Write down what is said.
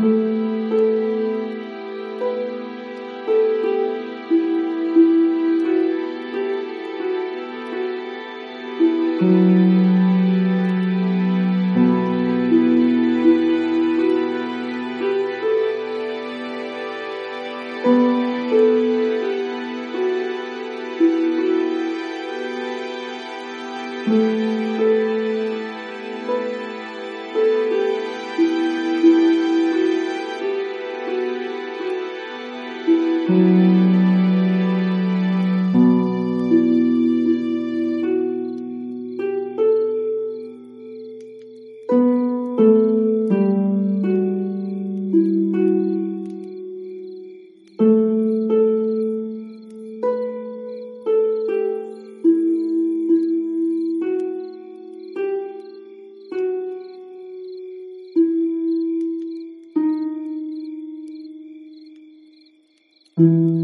Música うん Mm-hmm.